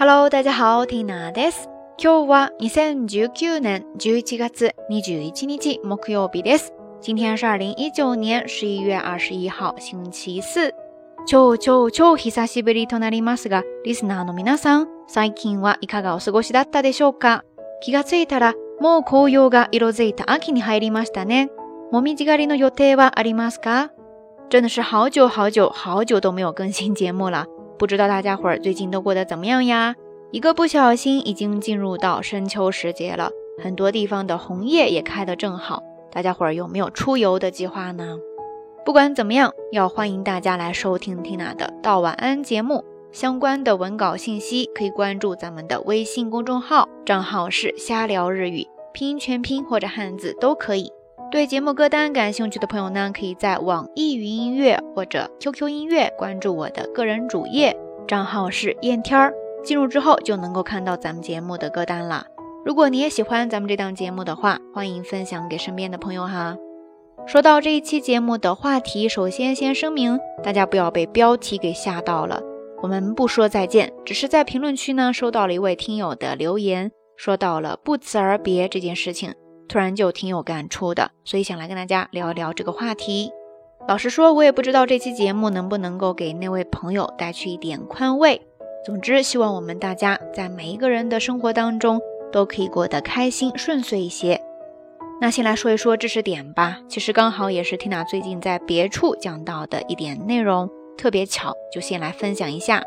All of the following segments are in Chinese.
Hello，大家好，Tina です。今日は2019年11月21日木曜日です。今天是二零一九年十一月二十一号，星期四。超超超久しぶりとなりますが、リスナーの皆さん、最近はいかがお過ごしだったでしょうか？気がついたら、もう紅葉が色づいた秋に入りましたね。もみじ狩りの予定はありますか？真的是好久好久好久都没有更新节目了。不知道大家伙儿最近都过得怎么样呀？一个不小心，已经进入到深秋时节了，很多地方的红叶也开得正好。大家伙儿有没有出游的计划呢？不管怎么样，要欢迎大家来收听 Tina 的到晚安节目。相关的文稿信息可以关注咱们的微信公众号，账号是瞎聊日语，拼音全拼或者汉字都可以。对节目歌单感兴趣的朋友呢，可以在网易云音乐或者 QQ 音乐关注我的个人主页，账号是燕天儿。进入之后就能够看到咱们节目的歌单了。如果你也喜欢咱们这档节目的话，欢迎分享给身边的朋友哈。说到这一期节目的话题，首先先声明，大家不要被标题给吓到了。我们不说再见，只是在评论区呢收到了一位听友的留言，说到了不辞而别这件事情。突然就挺有感触的，所以想来跟大家聊一聊这个话题。老实说，我也不知道这期节目能不能够给那位朋友带去一点宽慰。总之，希望我们大家在每一个人的生活当中都可以过得开心顺遂一些。那先来说一说知识点吧，其实刚好也是 Tina 最近在别处讲到的一点内容，特别巧，就先来分享一下。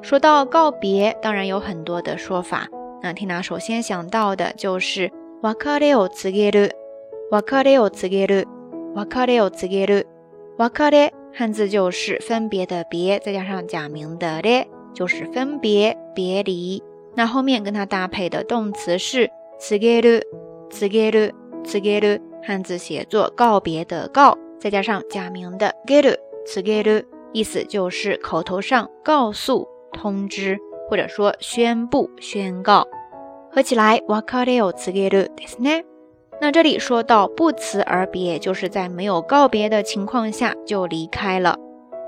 说到告别，当然有很多的说法。那 Tina 首先想到的就是。別れを告げる、別れを告げる、別れを告げる。別れ汉字就是分别的别，再加上假名的れ，就是分别、别离。那后面跟它搭配的动词是告げる、告げる、告げる，汉字写作告别的告，再加上假名的げる、告げる，意思就是口头上告诉、通知，或者说宣布、宣告。 合起来我考虑有词给读 this 那这里说到不辞而别就是在没有告别的情况下就离开了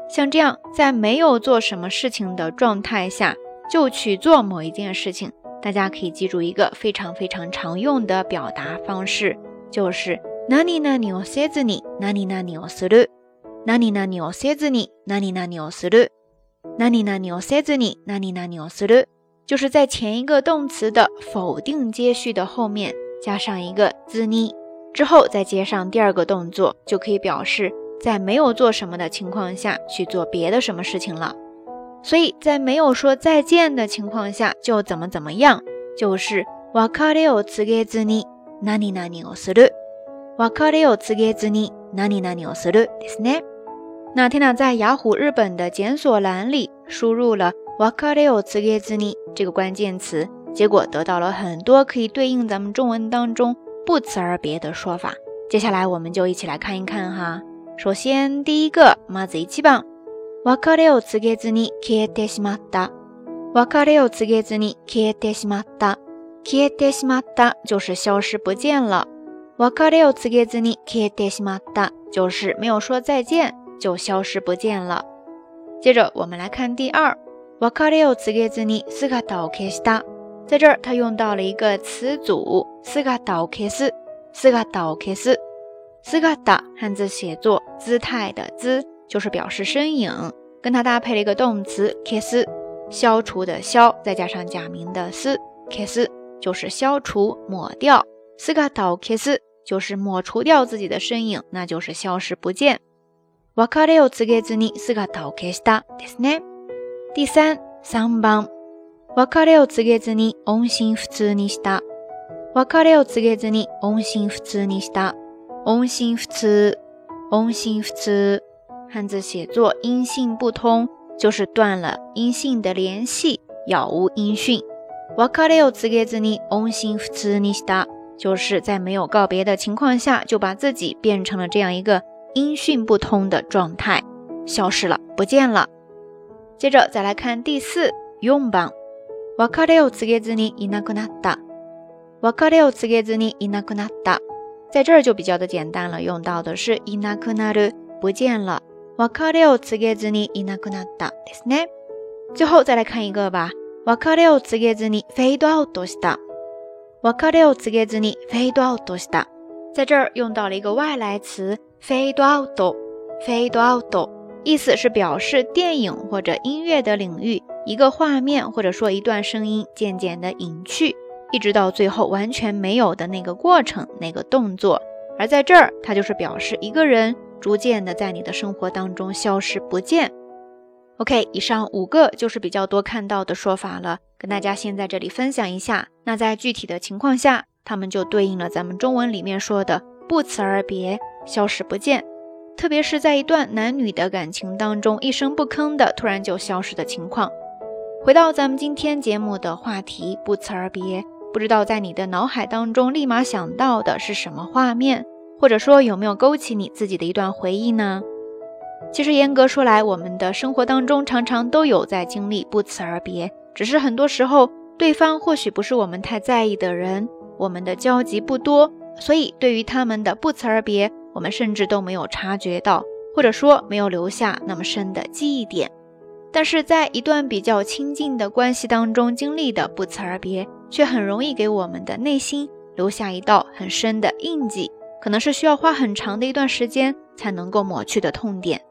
像这样在没有做什么事情的状态下就去做某一件事情大家可以记住一个非常非常常用的表达方式就是 nani nani aus izni nani nani aus il nani nani aus izni nani nani suru，nani nani aus izni nani nani 就是在前一个动词的否定接续的后面加上一个 z 之后再接上第二个动作，就可以表示在没有做什么的情况下去做别的什么事情了。所以在没有说再见的情况下就怎么怎么样，就是別れを告げずに何々をする。別れを告げずに何々をするですね。那天娜在雅虎日本的检索栏里输入了。 わかれを告げずに这个关键词，结果得到了很多可以对应咱们中文当中不辞而别的说法。接下来我们就一起来看一看哈。首先第一个，まず一番、わかれを告げずに消えてしまった。わかれを告げずに消えてしまった。消えてしまった就是消失不见了。わかれを告げずに消えてしまった就是没有说再见就消失不见了。接着我们来看第二。 別れを告げずに姿を消した。在这儿，它用到了一个词组“姿を消す”。姿を消す，姿汉字写作姿态的姿，就是表示身影。跟它搭配了一个动词消す，消除的消，再加上假名的す，消す就是消除、抹掉。姿を消す就是抹除掉自己的身影，那就是消失不见。別れを告げずに姿を消したですね。 第三、三番。別れを告げずに音信不通にした。別れを告げずに音信不通にした。音信不通，音信不通，汉字写作音信不通，就是断了音信的联系，杳无音讯。別れを告げずに音信不通にした，就是在没有告别的情况下，就把自己变成了这样一个音讯不通的状态，消失了，不见了。 接着再来看第四4番。別れを告げずにいなくなった。別れを告げずにいなくなった。在这儿就比较的简单了，用到的是いなくなる，不见了。別れを告げずにいなくなったですね。最后再来看一个吧。 別れを告げずにフェードアウトした。別れを告げずにフェードアウトした。在这儿用到了一个外来词 fade out，fade out， 意思是表示电影或者音乐的领域，一个画面或者说一段声音渐渐的隐去，一直到最后完全没有的那个过程，那个动作。而在这儿，它就是表示一个人逐渐的在你的生活当中消失不见。OK，以上五个就是比较多看到的说法了，跟大家先在这里分享一下。那在具体的情况下，他们就对应了咱们中文里面说的不辞而别、消失不见。特别是在一段男女的感情当中，一声不吭的突然就消失的情况。回到咱们今天节目的话题，不辞而别，不知道在你的脑海当中立马想到的是什么画面，或者说有没有勾起你自己的一段回忆呢？其实严格说来，我们的生活当中常常都有在经历不辞而别，只是很多时候对方或许不是我们太在意的人，我们的交集不多，所以对于他们的不辞而别，我们甚至都没有察觉到，或者说没有留下那么深的记忆点。但是在一段比较亲近的关系当中经历的不辞而别，却很容易给我们的内心留下一道很深的印记，可能是需要花很长的一段时间才能够抹去的痛点。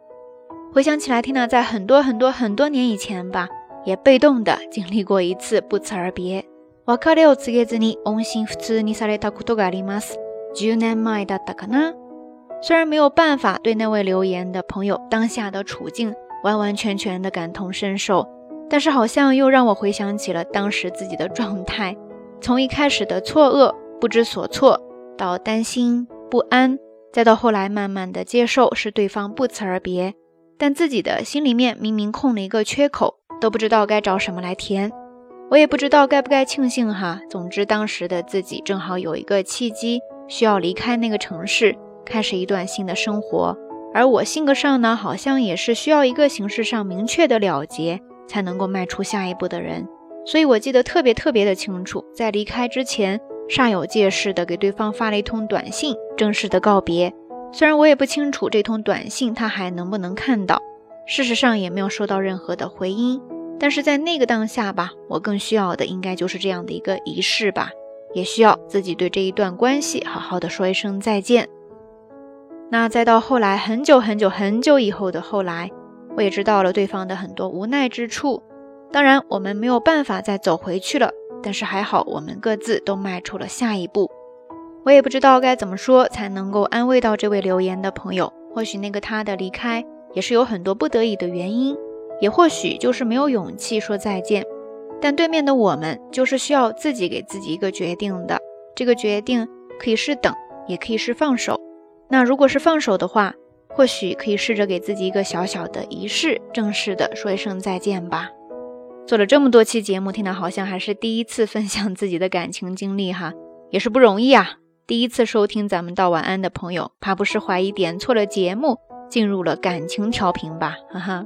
回想起来，缇娜在很多很多很多年以前吧，也被动的经历过一次不辞而别。別れを告げずに音信不通にされたことがあります。十年前だったかな。 虽然没有办法对那位留言的朋友当下的处境完完全全的感同身受，但是好像又让我回想起了当时自己的状态，从一开始的错愕、不知所措，到担心、不安，再到后来慢慢的接受是对方不辞而别。但自己的心里面明明空了一个缺口，都不知道该找什么来填。我也不知道该不该庆幸哈。总之，当时的自己正好有一个契机，需要离开那个城市，开始一段新的生活。而我性格上呢，好像也是需要一个形式上明确的了结，才能够迈出下一步的人。所以我记得特别特别的清楚，在离开之前，煞有介事的给对方发了一通短信，正式的告别。虽然我也不清楚这通短信他还能不能看到，事实上也没有收到任何的回音。但是在那个当下吧，我更需要的应该就是这样的一个仪式吧，也需要自己对这一段关系好好的说一声再见。那再到后来很久很久很久以后的后来，我也知道了对方的很多无奈之处。当然我们没有办法再走回去了，但是还好我们各自都迈出了下一步。我也不知道该怎么说才能够安慰到这位留言的朋友。或许那个他的离开也是有很多不得已的原因，也或许就是没有勇气说再见。但对面的我们就是需要自己给自己一个决定的。这个决定可以是等，也可以是放手。那如果是放手的话，或许可以试着给自己一个小小的仪式，正式的说一声再见吧。做了这么多期节目，听到好像还是第一次分享自己的感情经历哈，也是不容易啊。第一次收听咱们道晚安的朋友，怕不是怀疑点错了节目，进入了感情调频吧？哈哈。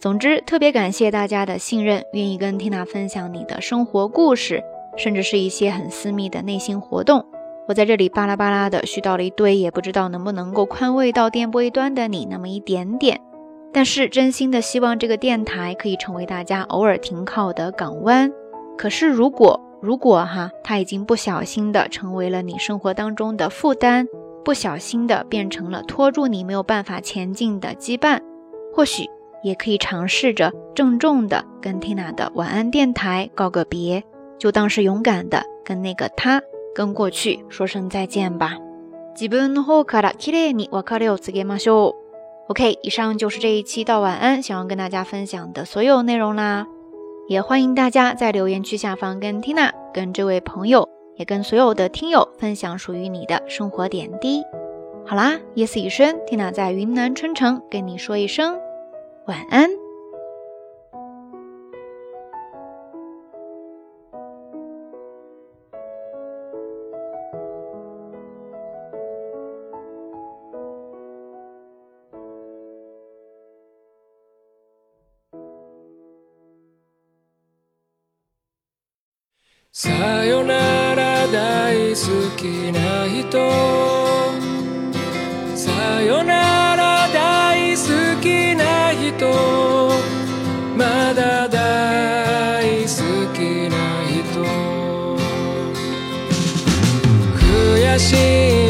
总之，特别感谢大家的信任，愿意跟缇娜分享你的生活故事，甚至是一些很私密的内心活动。我在这里巴拉巴拉的絮叨了一堆，也不知道能不能够宽慰到电波一端的你那么一点点。但是真心的希望这个电台可以成为大家偶尔停靠的港湾。可是如果如果哈，它已经不小心的成为了你生活当中的负担，不小心的变成了拖住你没有办法前进的羁绊，或许也可以尝试着郑重的跟 Tina 的晚安电台告个别，就当是勇敢的跟那个他跟过去说声再见吧。自分の方から綺麗に別れを告げましょう。OK，以上就是这一期到晚安想要跟大家分享的所有内容啦。也欢迎大家在留言区下方跟 Tina、跟这位朋友，也跟所有的听友分享属于你的生活点滴。好啦，夜色已深，Tina 在云南春城跟你说一声晚安。 人。まだ大好きな人。悔しい。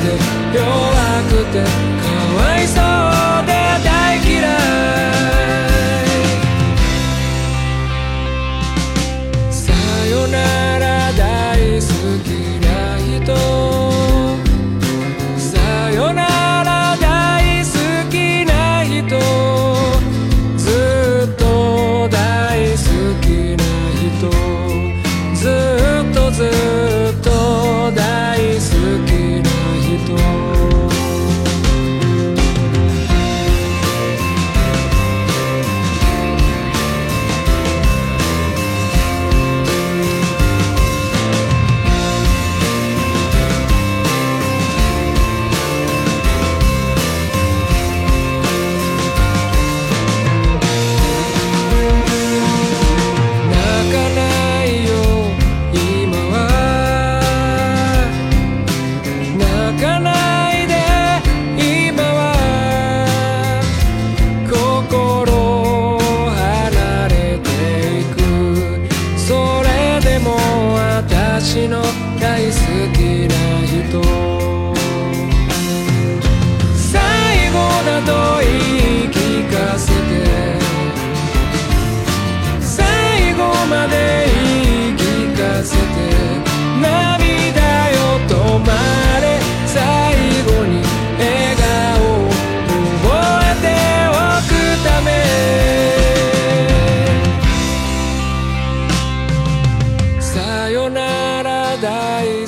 で弱くてかわいそう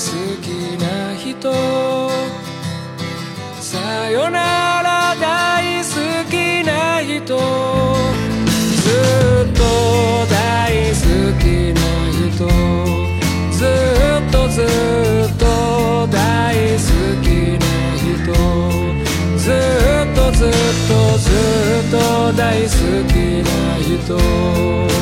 好きな人。さよなら大好きな人。ずっと大好きな人。ずっとずっと大好きな人。ずっとずっとずっと大好きな人。